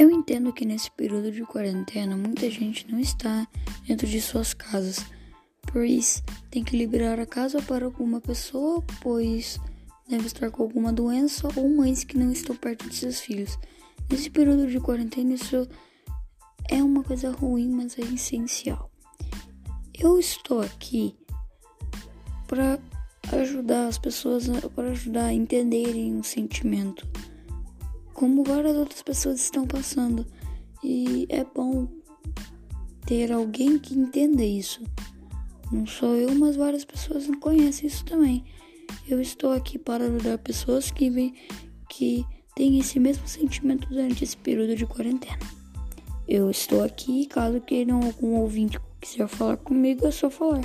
Eu entendo que nesse período de quarentena muita gente não está dentro de suas casas, pois tem que liberar a casa para alguma pessoa, pois deve estar com alguma doença ou mães que não estão perto de seus filhos. Nesse período de quarentena, isso é uma coisa ruim, mas é essencial. Eu estou aqui para ajudar as pessoas, para ajudar a entenderem o sentimento, como várias outras pessoas estão passando. E é bom ter alguém que entenda isso. Não sou eu, mas várias pessoas não conhecem isso também. Eu estou aqui para ajudar pessoas que, vem, que têm esse mesmo sentimento durante esse período de quarentena. Eu estou aqui, caso queiram algum ouvinte quiser falar comigo, é só falar.